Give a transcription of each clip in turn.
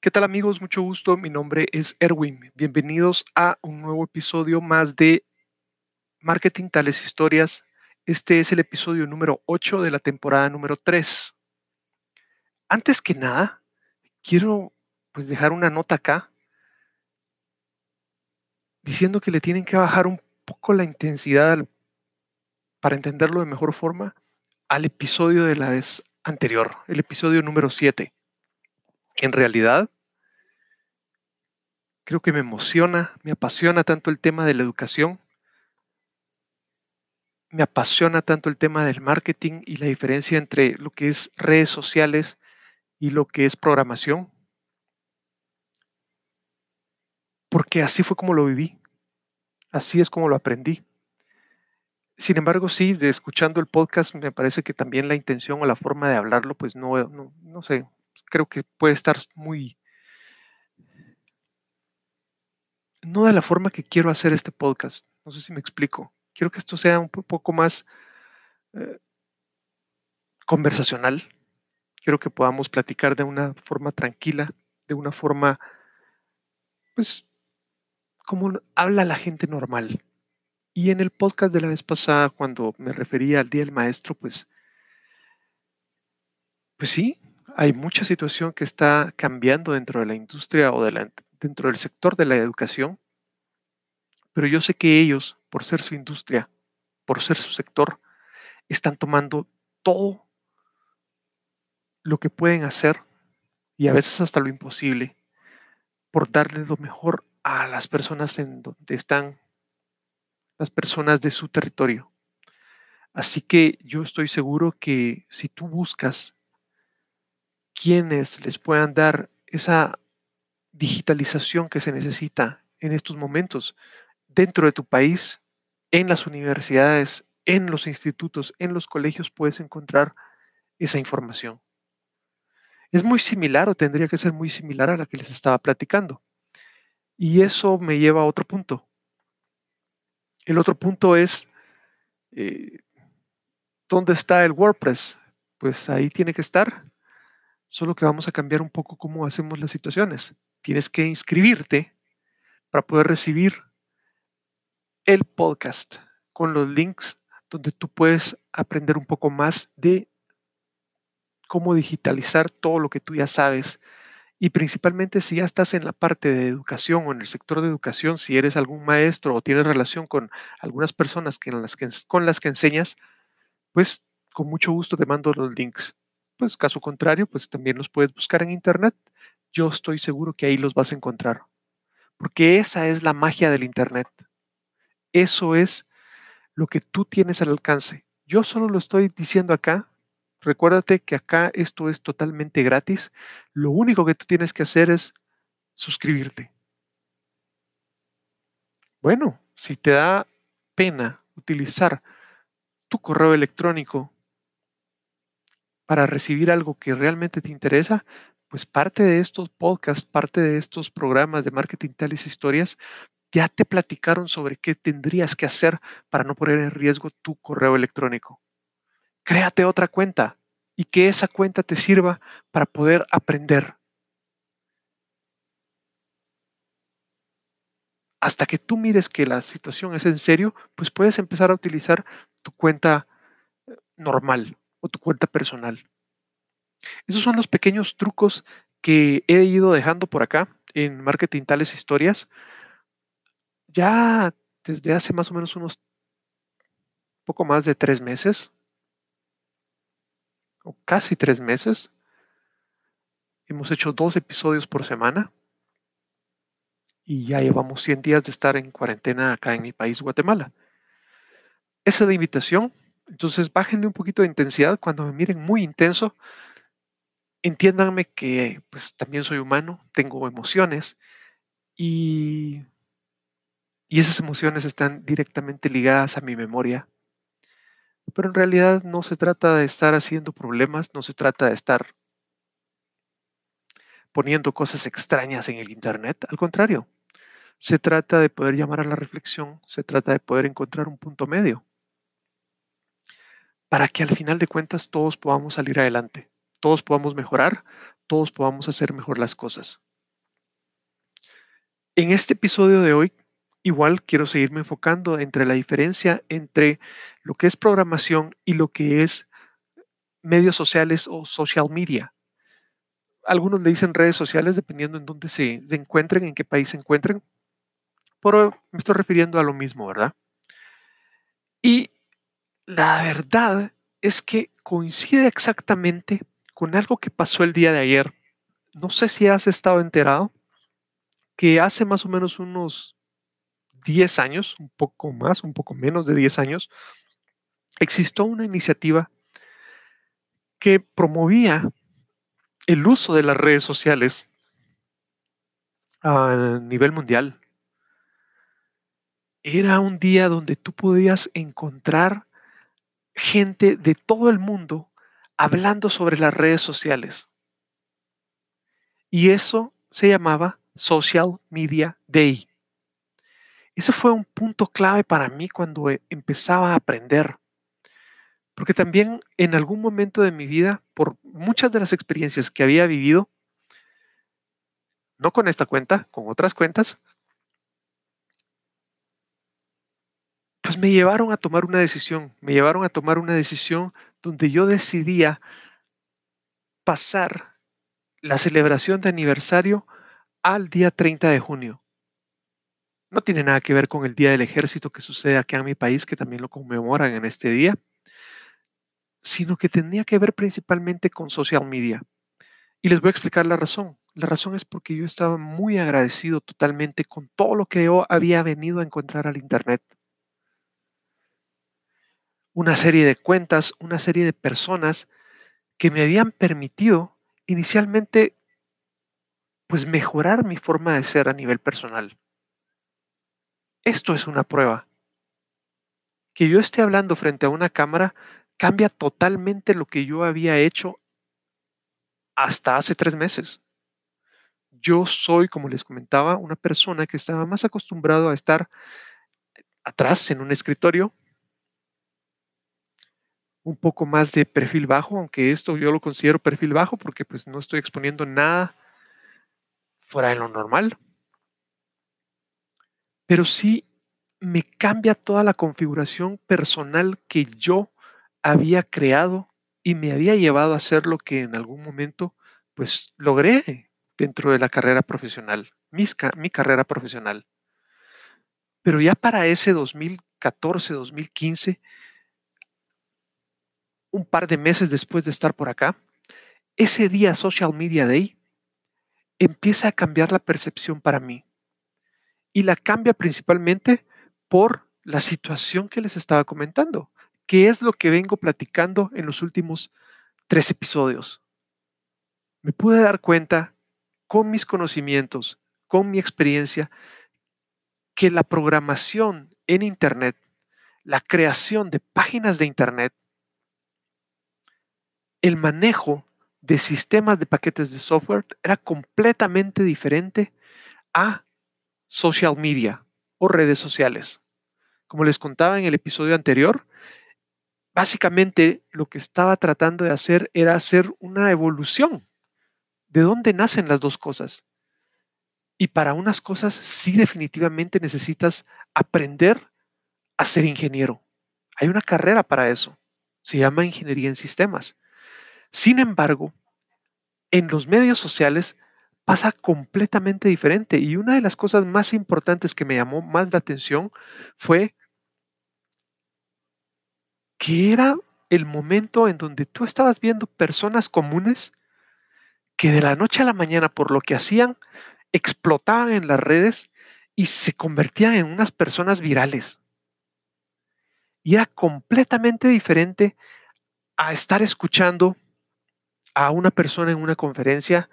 ¿Qué tal amigos? Mucho gusto. Mi nombre es Erwin. Bienvenidos a un nuevo episodio más de Marketing Tales Historias. Este es el episodio número 8 de la temporada número 3. Antes que nada, quiero pues dejar una nota acá diciendo que le tienen que bajar un poco la intensidad para entenderlo de mejor forma al episodio de la vez anterior, el episodio número 7. En realidad, creo que me emociona, me apasiona tanto el tema de la educación, me apasiona tanto el tema del marketing y la diferencia entre lo que es redes sociales y lo que es programación, porque así fue como lo viví, así es como lo aprendí. Sin embargo, sí, de escuchando el podcast, me parece que también la intención o la forma de hablarlo, pues no, no, no sé, creo que puede estar muy... No de la forma que quiero hacer este podcast. No sé si me explico. Quiero que esto sea un poco más eh, conversacional. Quiero que podamos platicar de una forma tranquila, de una forma, pues, como habla la gente normal. Y en el podcast de la vez pasada, cuando me refería al Día del Maestro, pues, pues sí, hay mucha situación que está cambiando dentro de la industria o dentro del sector de la educación, pero yo sé que ellos, por ser su industria, por ser su sector, están tomando todo lo que pueden hacer y a veces hasta lo imposible por darle lo mejor a las personas en donde están las personas de su territorio. Así que yo estoy seguro que si tú buscas quienes les puedan dar esa digitalización que se necesita en estos momentos dentro de tu país, en las universidades, en los institutos, en los colegios puedes encontrar esa información. Es muy similar o tendría que ser muy similar a la que les estaba platicando. Y eso me lleva a otro punto. El otro punto es, eh, ¿dónde está el WordPress? Pues ahí tiene que estar, solo que vamos a cambiar un poco cómo hacemos las situaciones. Tienes que inscribirte para poder recibir el podcast con los links donde tú puedes aprender un poco más de cómo digitalizar todo lo que tú ya sabes y principalmente si ya estás en la parte de educación o en el sector de educación, si eres algún maestro o tienes relación con algunas personas que, las que, con las que enseñas, pues con mucho gusto te mando los links. Pues caso contrario, pues también los puedes buscar en internet. Yo estoy seguro que ahí los vas a encontrar. Porque esa es la magia del internet. Eso es lo que tú tienes al alcance. Yo solo lo estoy diciendo acá Recuérdate que acá esto es totalmente gratis. Lo único que tú tienes que hacer es suscribirte. Bueno, si te da pena utilizar tu correo electrónico para recibir algo que realmente te interesa, pues parte de estos podcasts, parte de estos programas de marketing tales historias, ya te platicaron sobre qué tendrías que hacer para no poner en riesgo tu correo electrónico créate otra cuenta y que esa cuenta te sirva para poder aprender. Hasta que tú mires que la situación es en serio, pues puedes empezar a utilizar tu cuenta eh, normal o tu cuenta personal. Esos son los pequeños trucos que he ido dejando por acá en Marketing Tales Historias. Ya desde hace más o menos unos poco más de tres meses, casi tres meses. Hemos hecho dos episodios por semana y ya llevamos 100 días de estar en cuarentena acá en mi país, Guatemala. Esa de invitación, entonces bájenle un poquito de intensidad cuando me miren muy intenso. Entiéndanme que pues también soy humano, tengo emociones y, y esas emociones están directamente ligadas a mi memoria pero en realidad no se trata de estar haciendo problemas, no se trata de estar poniendo cosas extrañas en el Internet. Al contrario, se trata de poder llamar a la reflexión, se trata de poder encontrar un punto medio para que al final de cuentas todos podamos salir adelante, todos podamos mejorar, todos podamos hacer mejor las cosas. En este episodio de hoy, igual quiero seguirme enfocando entre la diferencia entre lo que es programación y lo que es medios sociales o social media. Algunos le dicen redes sociales dependiendo en dónde se, encuentren, en qué país se encuentren, pero me estoy refiriendo a lo mismo, ¿verdad? Y la verdad es que coincide exactamente con algo que pasó el día de ayer. No sé si has estado enterado que hace más o menos unos 10 años, un poco más, un poco menos de 10 años, existió una iniciativa que promovía el uso de las redes sociales a nivel mundial. Era un día donde tú podías encontrar gente de todo el mundo hablando sobre las redes sociales. Y eso se llamaba Social Media Day. Ese fue un punto clave para mí cuando empezaba a aprender. Porque también en algún momento de mi vida, por muchas de las experiencias que había vivido, no con esta cuenta, con otras cuentas, me llevaron a tomar una decisión, me llevaron a tomar una decisión donde yo decidía pasar la celebración de aniversario al día 30 de junio. No tiene nada que ver con el Día del Ejército que sucede aquí en mi país, que también lo conmemoran en este día sino que tenía que ver principalmente con social media. Y les voy a explicar la razón. La razón es porque yo estaba muy agradecido totalmente con todo lo que yo había venido a encontrar al Internet. Una serie de cuentas, una serie de personas que me habían permitido inicialmente pues mejorar mi forma de ser a nivel personal. Esto es una prueba. Que yo esté hablando frente a una cámara cambia totalmente lo que yo había hecho hasta hace tres meses. Yo soy, como les comentaba, una persona que estaba más acostumbrado a estar atrás en un escritorio, un poco más de perfil bajo, aunque esto yo lo considero perfil bajo porque pues no estoy exponiendo nada fuera de lo normal. Pero sí me cambia toda la configuración personal que yo había creado y me había llevado a hacer lo que en algún momento pues logré dentro de la carrera profesional, mi carrera profesional. Pero ya para ese 2014, 2015, un par de meses después de estar por acá, ese día Social Media Day empieza a cambiar la percepción para mí. Y la cambia principalmente por la situación que les estaba comentando qué es lo que vengo platicando en los últimos tres episodios. Me pude dar cuenta con mis conocimientos, con mi experiencia, que la programación en Internet, la creación de páginas de Internet, el manejo de sistemas de paquetes de software era completamente diferente a social media o redes sociales. Como les contaba en el episodio anterior, básicamente lo que estaba tratando de hacer era hacer una evolución. ¿De dónde nacen las dos cosas? Y para unas cosas sí definitivamente necesitas aprender a ser ingeniero. Hay una carrera para eso. Se llama ingeniería en sistemas. Sin embargo, en los medios sociales pasa completamente diferente. Y una de las cosas más importantes que me llamó más la atención fue que era el momento en donde tú estabas viendo personas comunes que de la noche a la mañana por lo que hacían explotaban en las redes y se convertían en unas personas virales. Y era completamente diferente a estar escuchando a una persona en una conferencia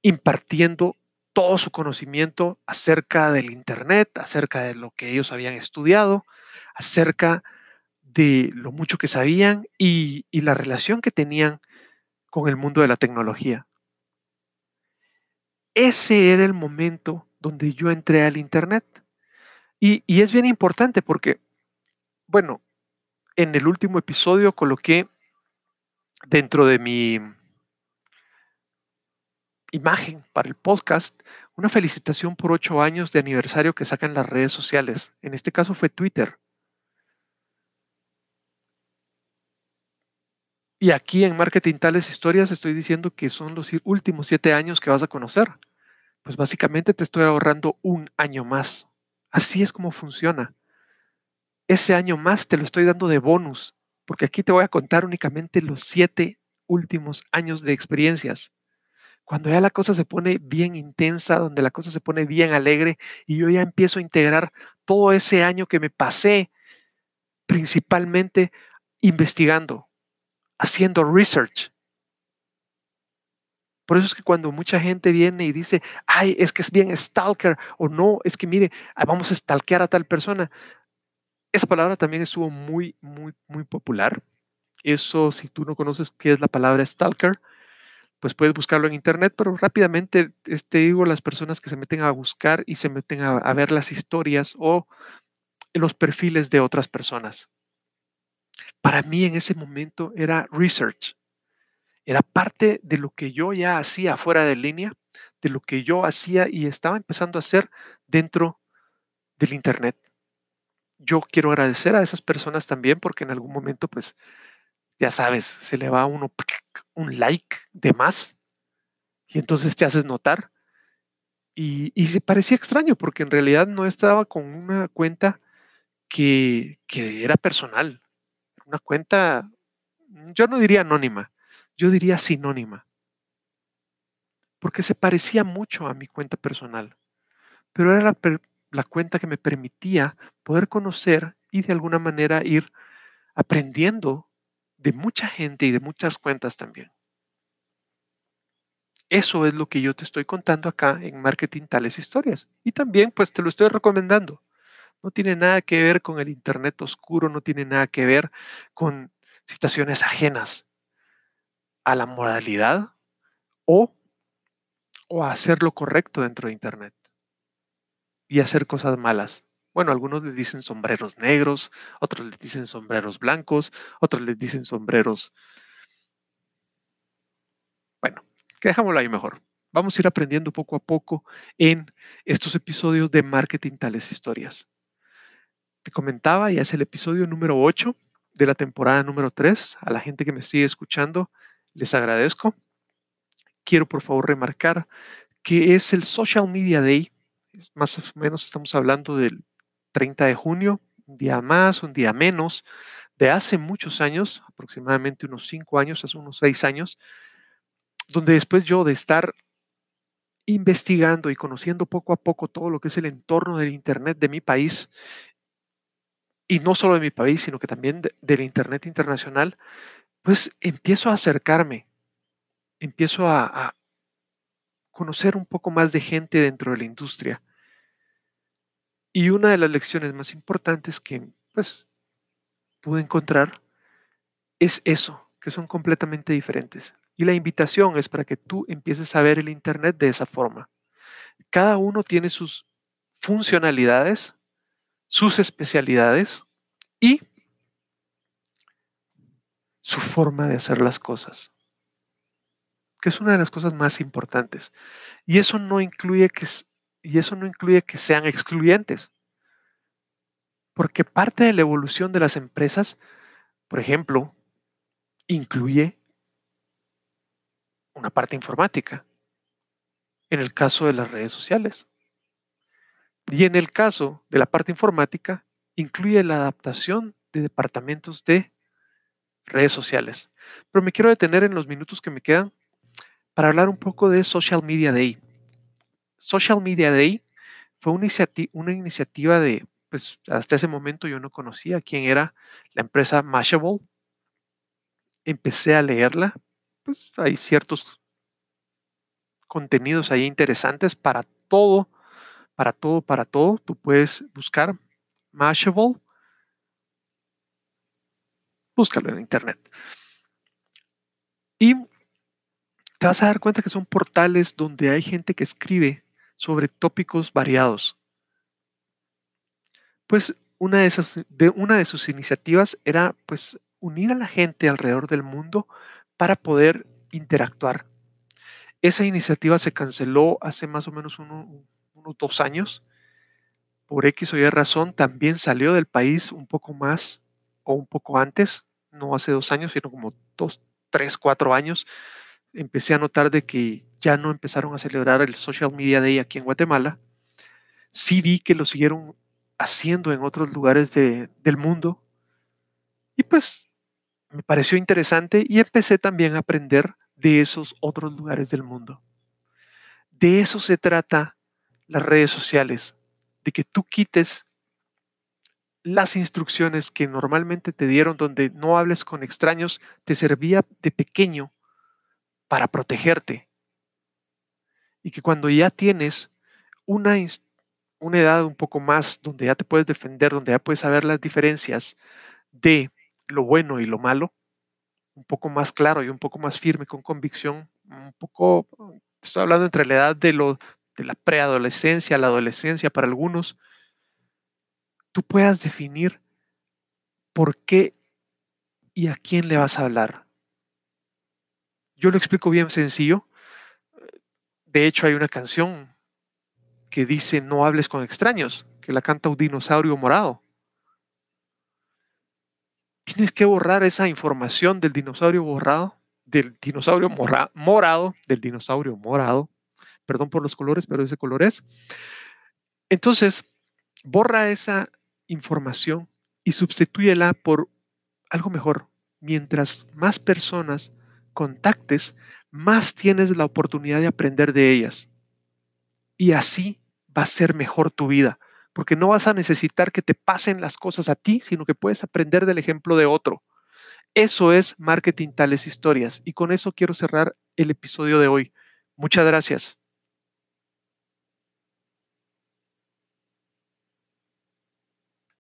impartiendo todo su conocimiento acerca del Internet, acerca de lo que ellos habían estudiado, acerca de lo mucho que sabían y, la relación que tenían con el mundo de la tecnología. Ese era el momento donde yo entré al Internet. Y, y, es bien importante porque, bueno, en el último episodio coloqué dentro de mi imagen para el podcast una felicitación por ocho años de aniversario que sacan las redes sociales. En este caso fue Twitter. Y aquí en Marketing Tales Historias estoy diciendo que son los últimos siete años que vas a conocer. Pues básicamente te estoy ahorrando un año más. Así es como funciona. Ese año más te lo estoy dando de bonus, porque aquí te voy a contar únicamente los siete últimos años de experiencias. Cuando ya la cosa se pone bien intensa, donde la cosa se pone bien alegre y yo ya empiezo a integrar todo ese año que me pasé principalmente investigando, haciendo research. Por eso es que cuando mucha gente viene y dice, ay, es que es bien stalker, o no, es que mire, ah, vamos a stalkear a tal persona. Esa palabra también estuvo muy, muy, muy popular. Eso, si tú no conoces qué es la palabra stalker, pues puedes buscarlo en internet, pero rápidamente este, digo las personas que se meten a buscar y se meten a ver las historias o los perfiles de otras personas para mí en ese momento era research. Era parte de lo que yo ya hacía fuera de línea, de lo que yo hacía y estaba empezando a hacer dentro del Internet. Yo quiero agradecer a esas personas también porque en algún momento, pues, ya sabes, se le va a uno un like de más y entonces te haces notar. Y, y se parecía extraño porque en realidad no estaba con una cuenta que, que era personal una cuenta, yo no diría anónima, yo diría sinónima, porque se parecía mucho a mi cuenta personal, pero era la, cuenta que me permitía poder conocer y de alguna manera ir aprendiendo de mucha gente y de muchas cuentas también. Eso es lo que yo te estoy contando acá en Marketing Tales Historias. Y también pues te lo estoy recomendando. No tiene nada que ver con el Internet oscuro, no tiene nada que ver con situaciones ajenas a la moralidad o, o a hacer lo correcto dentro de Internet y hacer cosas malas. Bueno, algunos le dicen sombreros negros, otros les dicen sombreros blancos, otros les dicen sombreros... Bueno, que dejámoslo ahí mejor. Vamos a ir aprendiendo poco a poco en estos episodios de Marketing Tales Historias comentaba, ya es el episodio número 8 de la temporada número 3. A la gente que me sigue escuchando, les agradezco. Quiero por favor remarcar que es el Social Media Day. Más o menos estamos hablando del 30 de junio, un día más, un día menos, de hace muchos años, aproximadamente unos 5 años, hace unos 6 años, donde después yo de estar investigando y conociendo poco a poco todo lo que es el entorno del Internet de mi país y no solo de mi país, sino que también del Internet internacional, pues empiezo a acercarme, empiezo a, conocer un poco más de gente dentro de la industria. Y una de las lecciones más importantes que pues pude encontrar es eso, que son completamente diferentes. Y la invitación es para que tú empieces a ver el Internet de esa forma. Cada uno tiene sus funcionalidades, sus especialidades y su forma de hacer las cosas, que es una de las cosas más importantes. Y eso no incluye que, y eso no incluye que sean excluyentes, porque parte de la evolución de las empresas, por ejemplo, incluye una parte informática, en el caso de las redes sociales. Y en el caso de la parte informática, incluye la adaptación de departamentos de redes sociales. Pero me quiero detener en los minutos que me quedan para hablar un poco de Social Media Day. Social Media Day fue una, iniciativa de, pues hasta ese momento yo no conocía quién era la empresa Mashable. Empecé a leerla, pues hay ciertos contenidos ahí interesantes para todo para todo, para todo. Tú puedes buscar Mashable. Búscalo en internet. Y te vas a dar cuenta que son portales donde hay gente que escribe sobre tópicos variados. Pues una de, sus iniciativas era pues unir a la gente alrededor del mundo para poder interactuar. Esa iniciativa se canceló hace más o menos unos dos años. Por X o Y razón, también salió del país un poco más o un poco antes, no hace dos años, sino como dos, tres, cuatro años. Empecé a notar de que ya no empezaron a celebrar el Social Media Day aquí en Guatemala. Sí vi que lo siguieron haciendo en otros lugares del mundo. Y pues me pareció interesante y empecé también a aprender de esos otros lugares del mundo. De eso se trata las redes sociales, de que tú quites las instrucciones que normalmente te dieron donde no hables con extraños, te servía de pequeño para protegerte. Y que cuando ya tienes una, una edad un poco más donde ya te puedes defender, donde ya puedes saber las diferencias de lo bueno y lo malo, un poco más claro y un poco más firme, con convicción, un poco, estoy hablando entre la edad de, lo, de la preadolescencia, la adolescencia para algunos, tú puedas definir por qué y a quién le vas a hablar. Yo lo explico bien sencillo. De hecho, hay una canción que dice no hables con extraños, que la canta un dinosaurio morado. Tienes que borrar esa información del dinosaurio borrado, del dinosaurio morado, del dinosaurio morado. Perdón por los colores, pero ese color es. Entonces, borra esa información y sustitúyela por algo mejor. Mientras más personas contactes, más tienes la oportunidad de aprender de ellas. Y así va a ser mejor tu vida, porque no vas a necesitar que te pasen las cosas a ti, sino que puedes aprender del ejemplo de otro. Eso es marketing tales historias. Y con eso quiero cerrar el episodio de hoy. Muchas gracias.